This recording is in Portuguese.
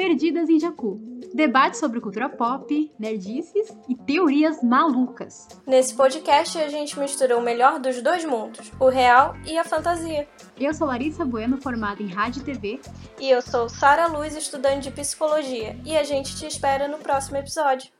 Perdidas em Jacu. Debate sobre cultura pop, nerdices e teorias malucas. Nesse podcast a gente mistura o melhor dos dois mundos, o real e a fantasia. Eu sou Larissa Bueno, formada em rádio e TV. E eu sou Sara Luz, estudante de psicologia. E a gente te espera no próximo episódio.